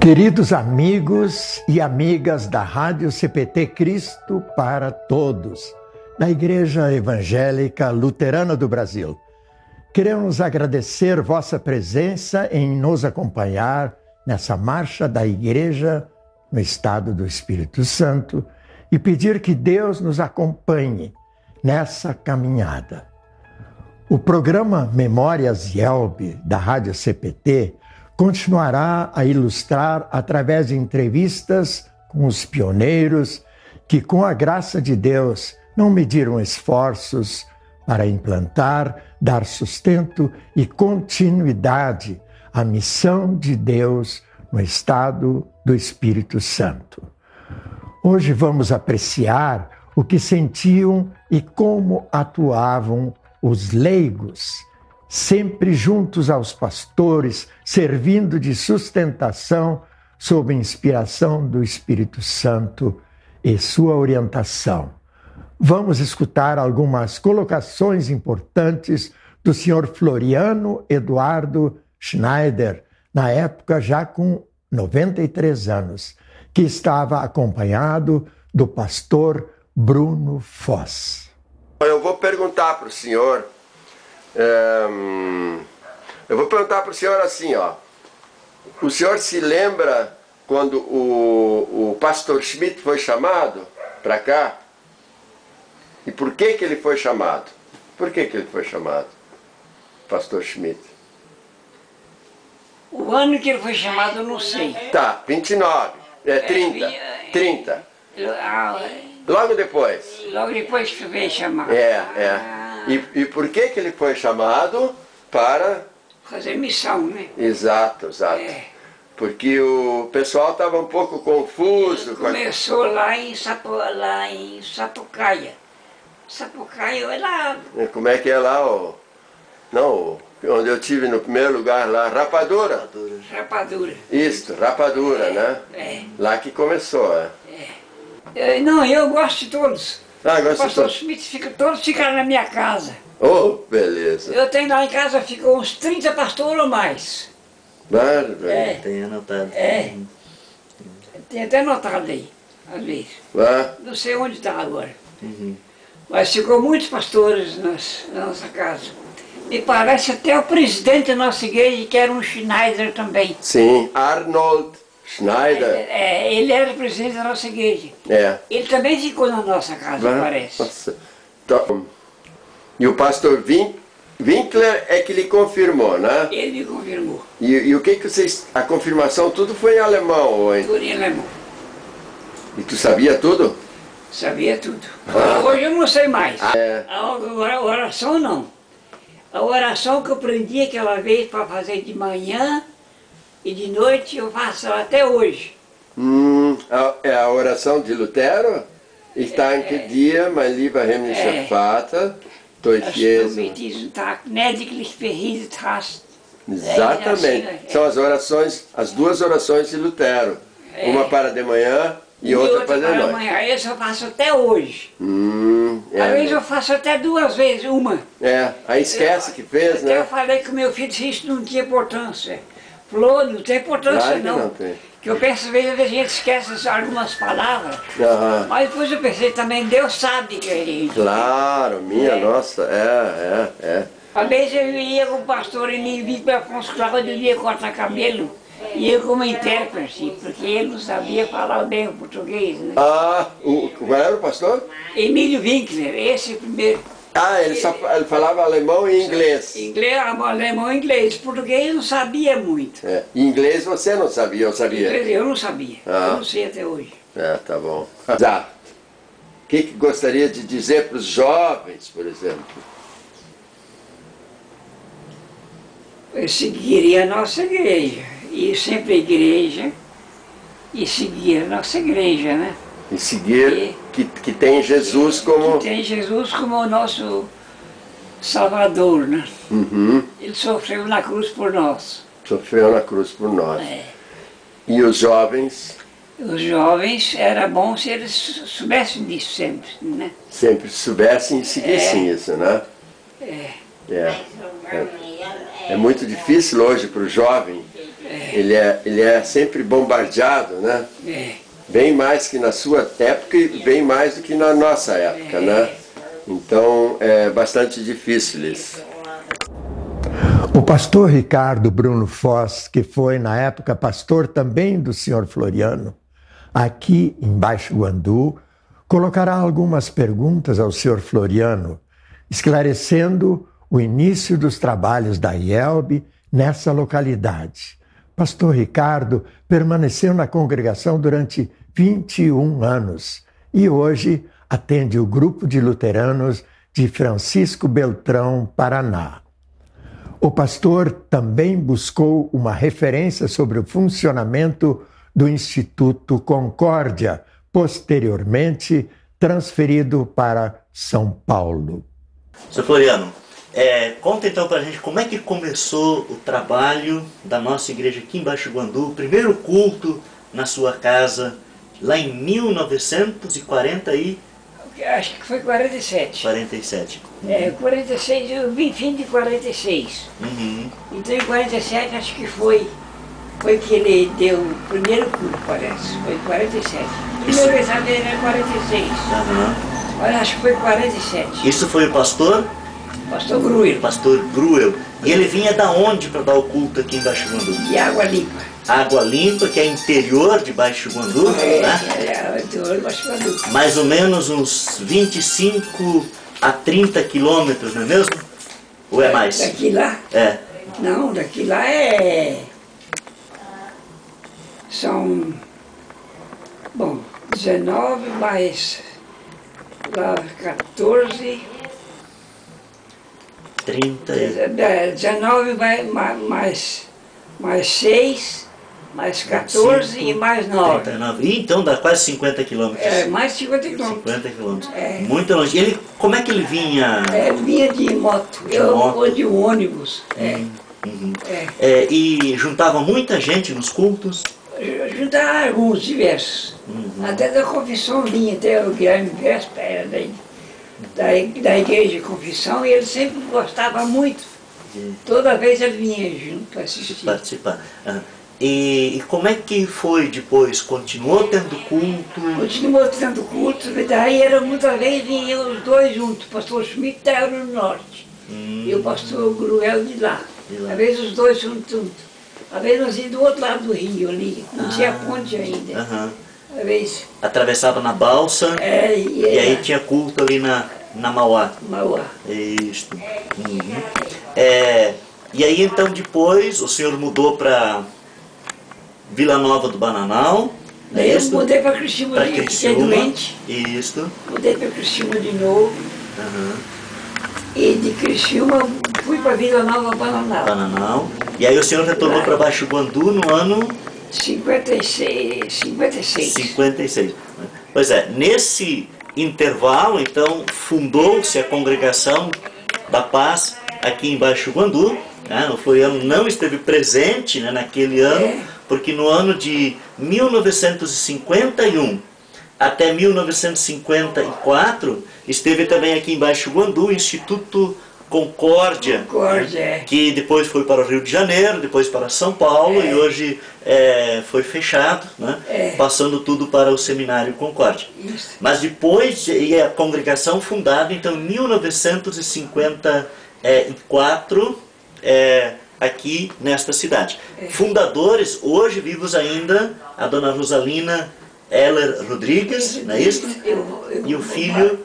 Queridos amigos e amigas da Rádio CPT Cristo para Todos, da Igreja Evangélica Luterana do Brasil, queremos agradecer vossa presença em nos acompanhar nessa marcha da Igreja no estado do Espírito Santo e pedir que Deus nos acompanhe nessa caminhada. O programa Memórias Yelb da Rádio CPT continuará a ilustrar através de entrevistas com os pioneiros que, com a graça de Deus, não mediram esforços para implantar, dar sustento e continuidade à missão de Deus no estado do Espírito Santo. Hoje vamos apreciar o que sentiam e como atuavam os leigos sempre juntos aos pastores, servindo de sustentação sob inspiração do Espírito Santo e sua orientação. Vamos escutar algumas colocações importantes do senhor Floriano Eduardo Schneider, na época já com 93 anos, que estava acompanhado do pastor Bruno Foss. Eu vou perguntar para o senhor é, eu vou perguntar para o senhor assim, ó. O senhor se lembra quando o, o pastor Schmidt foi chamado para cá? E por que, que ele foi chamado? Por que, que ele foi chamado, pastor Schmidt? O ano que ele foi chamado eu não sei. Tá, 29, é 30, 30. Logo depois. Logo depois que veio chamar. É, é. E, e por que, que ele foi chamado? Para fazer missão, né? Exato, exato. É. Porque o pessoal estava um pouco confuso. Começou a... lá, em Sapo, lá em Sapucaia. Sapucaia é lá. Como é que é lá? o Não, onde eu tive no primeiro lugar lá, Rapadura. Rapadura. Rapadura. Isso, Rapadura, é, né? É. Lá que começou, é. é. Não, eu gosto de todos. Ah, o pastor tô... Schmidt fica, todos ficaram na minha casa. Oh, beleza. Eu tenho lá em casa, ficam uns 30 pastores ou mais. Claro, é. Tem anotado. É. Tem até anotado aí, às vezes. Ah. Não sei onde está agora. Uhum. Mas ficou muitos pastores nas, na nossa casa. E parece até o presidente da nossa igreja, que era um Schneider também. Sim, Arnold Schneider. É, é, ele era presidente da nossa igreja. É. Ele também ficou na nossa casa, Vai, parece. Nossa. Então, e o pastor Vin, Winkler é que lhe confirmou, né? Ele me confirmou. E, e, o que que vocês... A confirmação tudo foi em alemão, em... Tudo em alemão. E tu sabia tudo? Sabia tudo. Ah. Hoje eu não sei mais. Ah, é. A oração não. A oração que eu aprendi aquela vez para fazer de manhã e de noite eu faço até hoje. Hum, é a oração de Lutero? Está em que dia, mein lieber himmlischer Vater, durch Jesus. gnädiglich verhieset hast. Exatamente. São as orações, as duas orações de Lutero. É. Uma para de manhã e, e outra, outra, para de noite. Manhã. Esse eu faço até hoje. Hum, é. Às vezes eu faço até duas vezes, uma. É, aí esquece eu, que fez, até né? eu falei que o meu filho disse isso não tinha importância. Falou, não tem importância não. não tem. Que eu penso, às vezes a gente esquece algumas palavras, uhum. mas depois eu pensei também, Deus sabe que é isso. Claro, minha é. nossa, é, é, é. Às vezes eu ia com o pastor e me para Afonso Cláudio, eu ia cortar cabelo, e eu como intérprete, porque ele não sabia falar bem o português. Né? Ah, o, qual era o pastor? Emílio Winkler, esse primeiro. Ah, ele, só, ele falava alemão e inglês. Inglês, alemão e inglês. Português não sabia muito. É. Inglês você não sabia, eu sabia? Inglês eu não sabia. Ah. Eu não sei até hoje. É, tá bom. Já. O que, que gostaria de dizer para os jovens, por exemplo? Eu seguiria a nossa igreja. Ir sempre à igreja e seguir a nossa igreja, né? E seguir e, que, que tem Jesus como... Que tem Jesus como o nosso Salvador, né? Uhum. Ele sofreu na cruz por nós. Sofreu na cruz por nós. É. E os jovens? Os jovens, era bom se eles soubessem disso sempre, né? Sempre soubessem e seguissem é. isso, né? É. É. é. É muito difícil hoje para o jovem Ele, é, ele é sempre bombardeado, né? É. Bem mais que na sua época e bem mais do que na nossa época, né? Então é bastante difícil isso. O pastor Ricardo Bruno Foz, que foi na época pastor também do senhor Floriano, aqui em Baixo Guandu, colocará algumas perguntas ao senhor Floriano, esclarecendo o início dos trabalhos da IELB nessa localidade. Pastor Ricardo permaneceu na congregação durante 21 anos e hoje atende o grupo de luteranos de Francisco Beltrão, Paraná. O pastor também buscou uma referência sobre o funcionamento do Instituto Concórdia, posteriormente transferido para São Paulo. Seu Floriano, é, conta então pra gente como é que começou o trabalho da nossa igreja aqui em Baixo Guandu, primeiro culto na sua casa, lá em 1940 e Acho que foi 47. 47. É, 46, eu vim fim de 46. Uhum. Então em 47 acho que foi, foi que ele deu o primeiro curso, parece. Foi 47. O primeiro exame dele era 46. Aham. Mas acho que foi 47. Isso foi o pastor? Pastor Gruel, Pastor Gruel. E ele vinha da onde para dar o culto aqui em Baixo Guandu? de água limpa. Água Limpa, que é interior de Baixo Guandu, É, né? é, de olho machucado. mais ou menos uns 25 a 30 quilômetros, não é mesmo? Ou é mais? Daqui lá? É. Não, daqui lá é. São. Bom, 19 mais. Lá 14. 30 e... é, 19 mais, mais, mais, mais 6, mais 14 Cinco, e mais 9. 39. Ih, Então dá quase 50 quilômetros. É, mais 50 quilômetros. 50 quilômetros. É. Muito longe. E ele, como é que ele vinha? É, vinha de moto, De eu moto. vou de ônibus. É, Uhum. é. É, e juntava muita gente nos cultos. Ajudar alguns diversos. Uhum. Até da confissão vinha, até o Guilherme Vespa era da, da, da igreja de confissão e ele sempre gostava muito. De- Toda vez ele vinha junto para assistir. participar. Ah, E, e como é que foi depois? Continuou tendo culto? Continuou tendo culto, daí era muitas vezes vinham os dois juntos, o pastor Schmidt da no norte Hum, e o pastor Gruel de lá. De lá. Às vezes os dois juntos. juntos. Às vezes nós íamos do outro lado do rio ali, não tinha Ah. ponte ainda. aham. Às vezes. Atravessava na balsa É, e, e aí tinha culto ali na, na Mauá. Mauá. Isso. Uhum. É, e aí então depois o senhor mudou para Vila Nova do Bananal. é Daí eu isso? mudei para Criciúma, Pra de- fiquei doente, Isso. mudei para Criciúma de novo, Aham. e de Criciúma fui para Vila Nova Bananal. Bananal. E aí o senhor retornou para Baixo Guandu no ano 56, 56. 56. né? Pois é, nesse intervalo, então, fundou-se a congregação da paz aqui em Baixo Guandu. Né? O Floriano não esteve presente né, naquele ano, É. porque no ano de 1951 até 1954 esteve também aqui em Baixo Guandu o Instituto Concórdia, Concórdia, é. que depois foi para o Rio de Janeiro, depois para São Paulo e hoje é, foi fechado, né? É. passando tudo para o Seminário Concórdia. Isso. Mas depois e a congregação fundada então em 1954 é, aqui nesta cidade. Fundadores hoje vivos ainda a dona Rosalina Heller Rodrigues, não é isso? E o filho?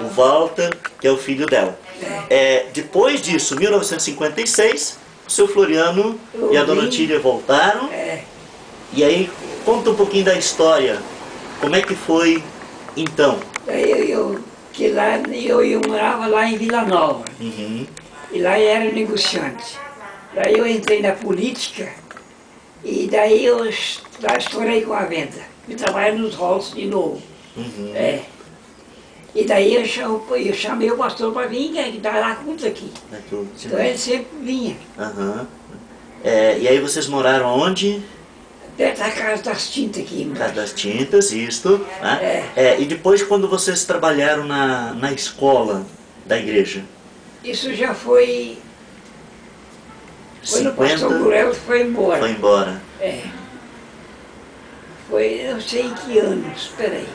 O Walter. que é o filho dela. É, depois disso, 1956, o seu Floriano e a dona. Tília voltaram. É, E aí, conta um pouquinho da história. Como é que foi então? eu, eu, que lá, eu, eu morava lá em Vila Nova, Uhum. E lá eu era negociante. Daí eu entrei na política, e daí eu lá estourei com a venda. Eu trabalho nos halls de novo. Uhum. É. E daí eu, chamo, eu chamei o pastor para vir, que dá lá culto aqui. É tudo. Então ele sempre vinha, Aham. É, e aí vocês moraram onde? perto da casa das tintas aqui. Casa das Tintas, isto. Né? É, e depois quando vocês trabalharam na, na escola da igreja? Isso já foi Quando o pastor Gurel foi embora. Foi embora. É. Foi, não sei em que ano, espera aí.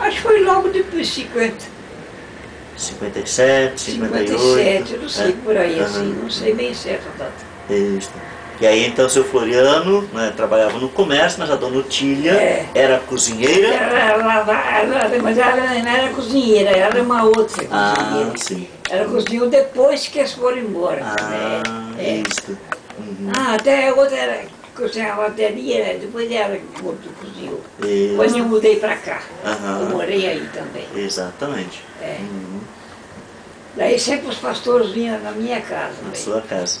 Acho que foi logo depois de 50. 57, 58. 57, eu não sei é. por aí, assim, não sei bem certo a data. Isso. E aí então seu Floriano né, trabalhava no comércio, mas a dona Otília É. era cozinheira. Ela, mas ela não era cozinheira, ela era uma outra Ah, cozinheira. sim. Ela cozinhou depois que eles foram embora. Ah, É, é. isso. Uhum. Ah, até a outra era cozinhava até ali, né? depois ela cozinhou. Quando eu mudei pra cá, eu morei aí também. Exatamente. É. Uhum. Daí sempre os pastores vinham na minha casa. Na daí. sua casa.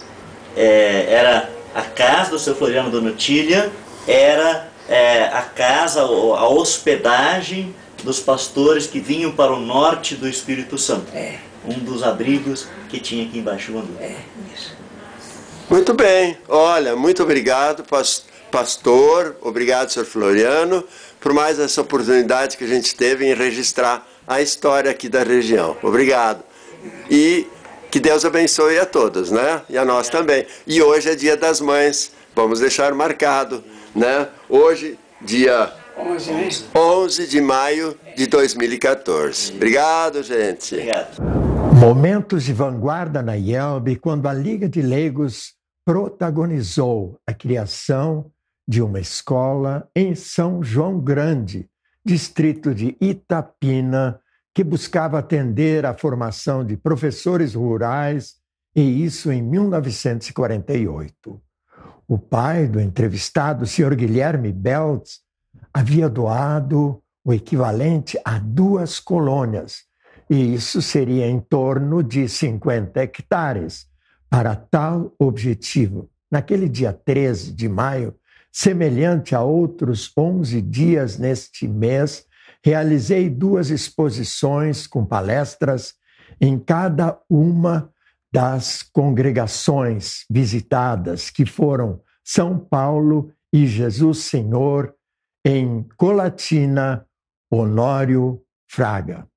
É, era a casa do seu Floriano Dona Otília, era é, a casa, a hospedagem dos pastores que vinham para o norte do Espírito Santo. É, Um dos abrigos que tinha aqui embaixo do Andu. é, isso. Muito bem. Olha, muito obrigado, pas- pastor. Obrigado, senhor Floriano, por mais essa oportunidade que a gente teve em registrar a história aqui da região. Obrigado. E que Deus abençoe a todos, né? E a nós também. E hoje é dia das mães. Vamos deixar marcado, né? Hoje, dia 11, né? 11 de maio de 2014. Obrigado, gente. Obrigado. Momentos de vanguarda na IELB quando a Liga de Leigos protagonizou a criação de uma escola em São João Grande, distrito de Itapina, que buscava atender à formação de professores rurais, e isso em 1948. O pai do entrevistado, o senhor Guilherme Beltz, havia doado o equivalente a duas colônias, e isso seria em torno de 50 hectares para tal objetivo. Naquele dia 13 de maio, semelhante a outros 11 dias neste mês, realizei duas exposições com palestras em cada uma das congregações visitadas, que foram São Paulo e Jesus Senhor, em Colatina, Honório Fraga.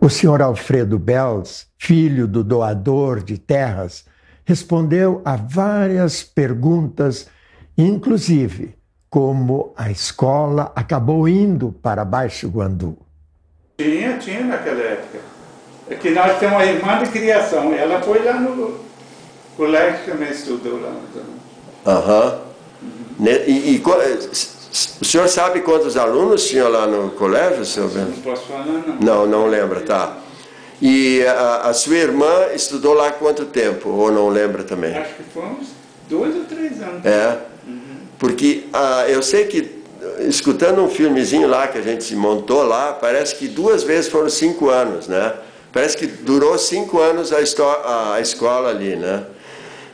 O senhor Alfredo Bells, filho do doador de terras, respondeu a várias perguntas, inclusive como a escola acabou indo para Baixo Guandu. Tinha, tinha naquela época. É que nós temos uma irmã de criação, ela foi lá no colégio também estudou lá. Aham. Ne- E, e qu- o senhor sabe quantos alunos tinham lá no colégio, senhor Não Bento? posso falar não. Não, não lembra, tá. E a, a sua irmã estudou lá quanto tempo? Ou não lembra também? Acho que foi uns dois ou três anos. É, porque ah, eu sei que, escutando um filmezinho lá que a gente montou lá, parece que duas vezes foram cinco anos, né? Parece que durou cinco anos a, a- escola ali, né?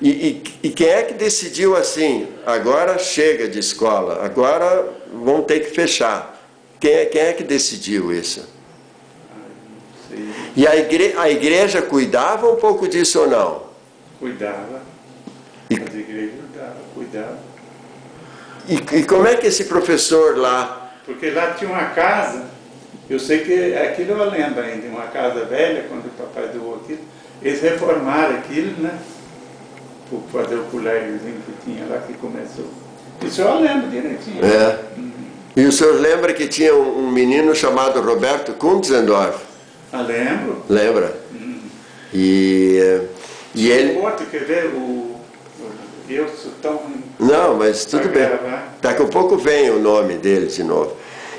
E, e- e quem é que decidiu assim, agora chega de escola, agora vão ter que fechar? Quem é, quem é que decidiu isso? E a, igre- a igreja cuidava um pouco disso ou não? cuidava. E- As igrejas cuidavam, cuidava. E, e como é que esse professor lá Porque lá tinha uma casa, eu sei que aquilo eu lembro ainda, uma casa velha, quando o papai doou aquilo. Eles reformaram aquilo, né? Por fazer o colégiozinho que tinha lá que começou. Isso eu lembro direitinho. É. E o senhor lembra que tinha um um menino chamado Roberto Kunzendorf? Ah, lembro. Lembra? E, eh, e ele. Outro, quer ver, o, o- eu sou tão... Não, mas tudo bem. gravar. Daqui a pouco vem o nome dele de novo.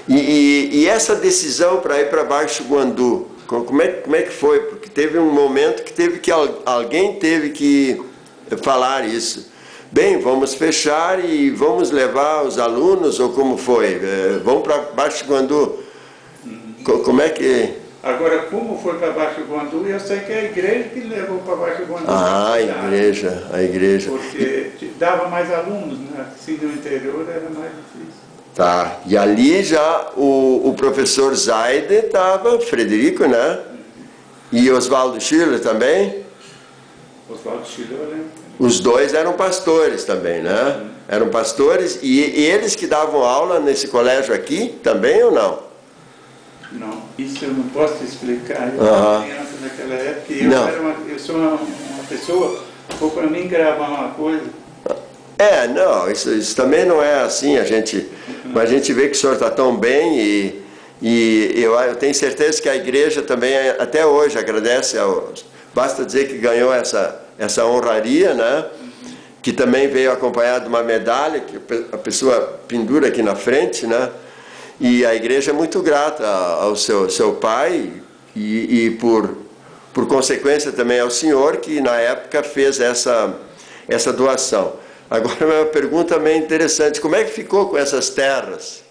E, e- e essa decisão para ir para Baixo Guandu, co- como é, como é que foi? Porque teve um momento que teve que al- alguém teve que falar isso. Bem, vamos fechar e vamos levar os alunos, ou como foi? Eh, Vamos para Baixo Guandu. Co- Como é que. Agora, como foi para Baixo Guandu, eu sei que é a igreja que levou para Baixo Guandu. Ah, a igreja, a igreja. Porque dava mais alunos, né? Assim, no interior era mais difícil. Tá. E ali já o, o professor Zaide estava, Frederico, né? E Oswaldo Schiller também. Oswaldo eu lembro. Os dois eram pastores também, né? Eram pastores e, e eles que davam aula nesse colégio aqui também ou não? Não, isso eu não posso te explicar. Eu Aham. era criança naquela época e eu, uma, eu sou uma, uma pessoa Ou para mim gravar uma coisa. É, não, isso, isso também não é assim, a gente, mas a gente vê que o senhor está tão bem e, e eu, eu tenho certeza que a igreja também, até hoje, agradece, ao, basta dizer que ganhou essa, essa honraria, né? que também veio acompanhado de uma medalha que a pessoa pendura aqui na frente, né? E a igreja é muito grata ao seu, seu pai e, e por, por consequência também ao senhor que na época fez essa, essa doação. Agora uma pergunta meio interessante, como é que ficou com essas terras?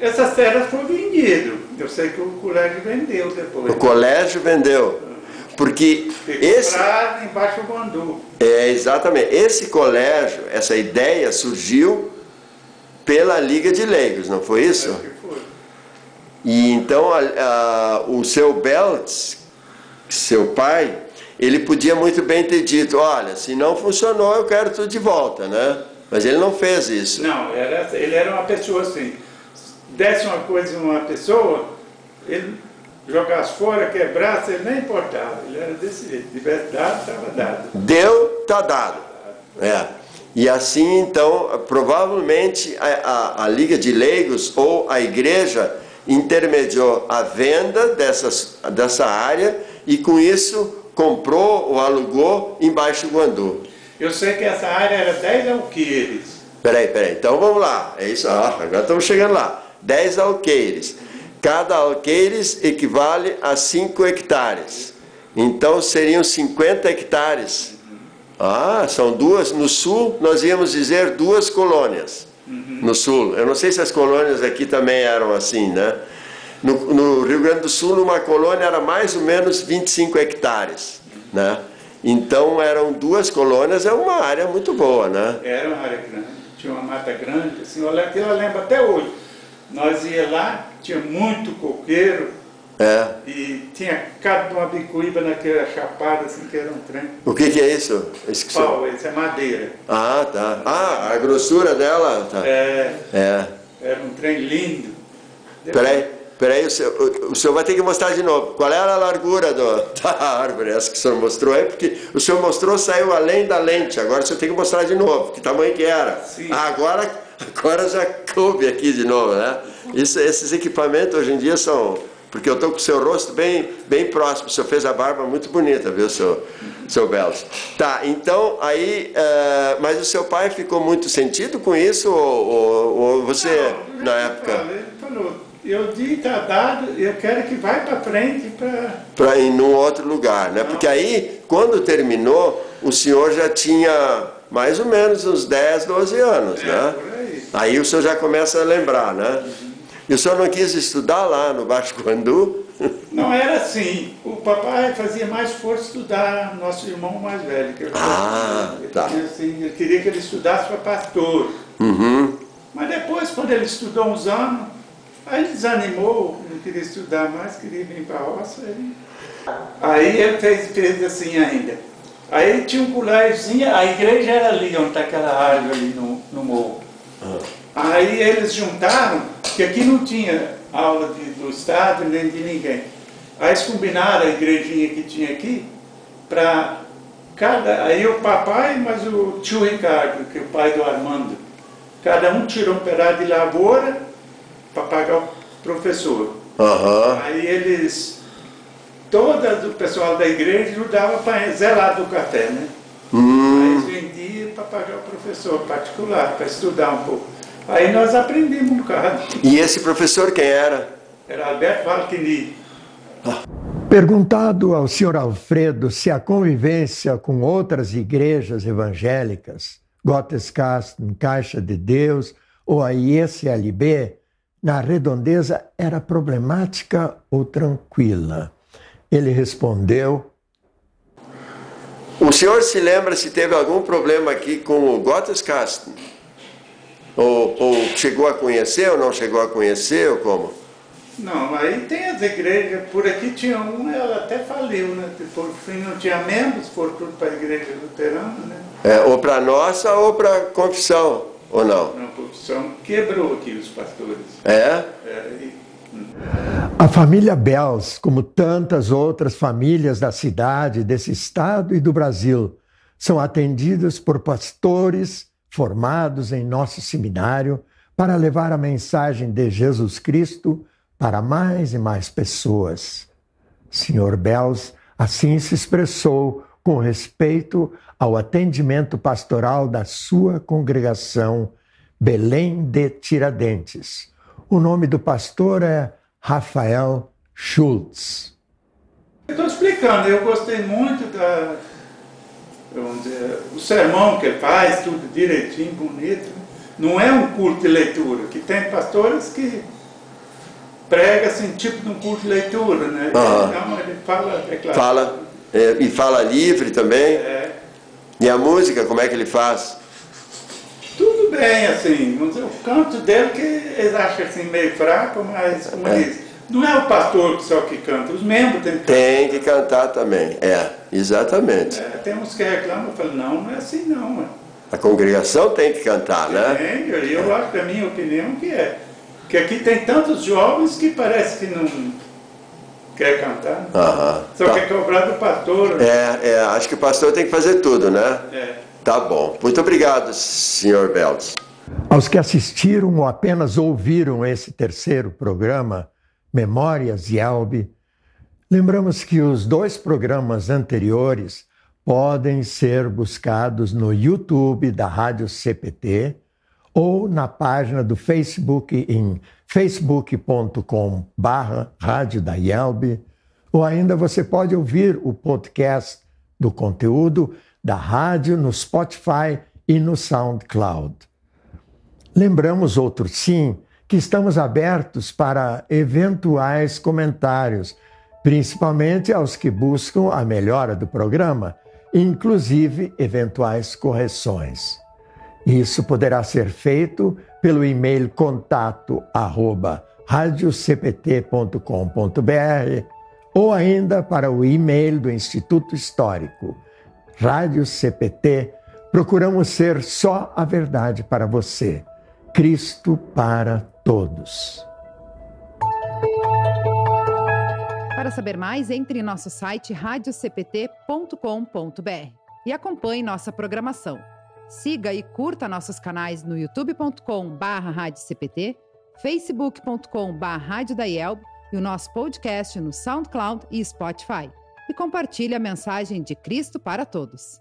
Essas terras foram vendidas. Eu sei que o colégio vendeu depois. O colégio vendeu. Porque esse. embaixo do Guandu. É, exatamente. Esse colégio, essa ideia surgiu pela Liga de Leigos, não foi isso? Foi. E então a, a, o seu Beltz, seu pai, ele podia muito bem ter dito, olha, se não funcionou, eu quero tudo de volta, né? Mas ele não fez isso. Não, era, ele era uma pessoa assim. Desse uma coisa em uma pessoa, ele jogasse fora, quebrasse, ele nem importava. Ele era desse jeito. Tivesse dado, estava dado. Deu, está dado. É. E assim, então, provavelmente a, a, a, Liga de Leigos ou a igreja intermediou a venda dessas, dessa área e com isso comprou ou alugou embaixo do Guandu. Eu sei que essa área era 10 alqueires. Peraí, peraí, então vamos lá. É isso, ah, agora estamos chegando lá. 10 alqueires. Cada alqueires equivale a 5 hectares. Então seriam 50 hectares. Ah, são duas. No sul, nós íamos dizer duas colônias. Uhum. No sul. Eu não sei se as colônias aqui também eram assim, né? No, no, Rio Grande do Sul, uma colônia era mais ou menos 25 hectares, né? Então eram duas colônias, é uma área muito boa, né? Era uma área grande, tinha uma mata grande, assim, eu lembro até hoje. Nós ia lá, tinha muito coqueiro, é. E tinha cabo de uma bicuíba naquela chapada, assim, que era um trem. O que, que é isso? Que Pau, isso é madeira. Ah, tá. Ah, a grossura dela, tá. É. É. Era um trem lindo. Peraí, peraí, o senhor, o, o senhor vai ter que mostrar de novo. Qual era a largura do, da árvore, essa que o senhor mostrou aí? Porque o senhor mostrou, saiu além da lente. Agora o senhor tem que mostrar de novo, que tamanho que era. Sim. Ah, agora, agora já coube aqui de novo, né? Isso, esses equipamentos hoje em dia são porque eu estou com o seu rosto bem, bem próximo. O senhor fez a barba muito bonita, viu, seu, seu Belos? Tá, então, aí. Uh, mas o seu pai ficou muito sentido com isso? Ou, ou, ou você, Não, na época. Ele falou: eu disse, está dado, eu quero que vá para frente para. Para ir num outro lugar, né? Porque aí, quando terminou, o senhor já tinha mais ou menos uns 10, 12 anos, é, né? Aí. aí o senhor já começa a lembrar, né? Uhum. E o senhor não quis estudar lá no Baixo Guandu? Não era assim. O papai fazia mais força estudar nosso irmão mais velho. Que ah, ele, tá. Assim, ele queria que ele estudasse para pastor. Uhum. Mas depois, quando ele estudou uns anos, aí ele desanimou, não queria estudar mais, queria vir para a roça. Aí, aí ele fez, fez assim ainda. Aí tinha um colégiozinho, a igreja era ali, onde está aquela árvore ali no, no morro. Ah. Aí eles juntaram, que aqui não tinha aula de, do Estado nem de ninguém. Aí eles combinaram a igrejinha que tinha aqui para cada. Aí o papai, mas o tio Ricardo, que é o pai do Armando, cada um tirou um pedaço de lavoura para pagar o professor. Uhum. Aí eles, todo o pessoal da igreja ajudava para zelar do café, né? Hum. Aí eles vendiam para pagar o professor particular, para estudar um pouco. Aí nós aprendemos um bocado. E esse professor quem era? Era Alberto Valquini. Perguntado ao senhor Alfredo se a convivência com outras igrejas evangélicas, Gottescast, Caixa de Deus ou a ISLB, na redondeza era problemática ou tranquila? Ele respondeu: O senhor se lembra se teve algum problema aqui com o Gottescast? Ou, ou, chegou a conhecer ou não chegou a conhecer, ou como? Não, aí tem as igrejas, por aqui tinha uma, ela até faliu, né? Por fim não tinha membros, foram tudo para a igreja luterana, né? É, ou para nossa ou para confissão, ou não? Não, a confissão quebrou aqui os pastores. É? é A família Bells, como tantas outras famílias da cidade, desse estado e do Brasil, são atendidas por pastores formados em nosso seminário para levar a mensagem de Jesus Cristo para mais e mais pessoas. Senhor Bells assim se expressou com respeito ao atendimento pastoral da sua congregação Belém de Tiradentes. O nome do pastor é Rafael Schultz. Estou explicando, eu gostei muito da, dizer, o sermão que ele faz, tudo direitinho, bonito. Não é um culto de leitura, que tem pastores que prega assim, tipo de um culto de leitura, né? Uhum. Então ele fala, é claro. Fala, é, e fala livre também. É, E a música, como é que ele faz? tudo bem, assim, vamos dizer, o canto dele que eles acham assim meio fraco, mas como É. diz, não é o pastor que só que canta, os membros têm que cantar. Tem que cantar também. É, exatamente. É, tem uns que reclamam, eu falo, não, não é assim não, mano. A congregação tem que cantar, né? Tem, e eu acho, da minha opinião, que é. Que aqui tem tantos jovens que parece que não quer cantar. Aham. Só Tá. quer cobrar do pastor. É, é, acho que o pastor tem que fazer tudo, né? É. Tá bom. Muito obrigado, senhor Belts. Aos que assistiram ou apenas ouviram esse terceiro programa, Memórias Yelbe, lembramos que os dois programas anteriores podem ser buscados no YouTube da Rádio CPT ou na página do Facebook em facebook.com barra Rádio da Yelbe, ou ainda você pode ouvir o podcast do conteúdo da rádio no Spotify e no SoundCloud. Lembramos, outro sim, que estamos abertos para eventuais comentários, principalmente aos que buscam a melhora do programa, inclusive eventuais correções. Isso poderá ser feito pelo e-mail contato arroba radiocpt.com.br ou ainda para o e-mail do Instituto Histórico. Rádio CPT, procuramos ser só a verdade para você. Cristo para todos. Para saber mais, entre em nosso site radiocpt.com.br e acompanhe nossa programação. Siga e curta nossos canais no youtube.com/radiocpt, facebook.com/radiodaielb e o nosso podcast no SoundCloud e Spotify. E compartilhe a mensagem de Cristo para todos.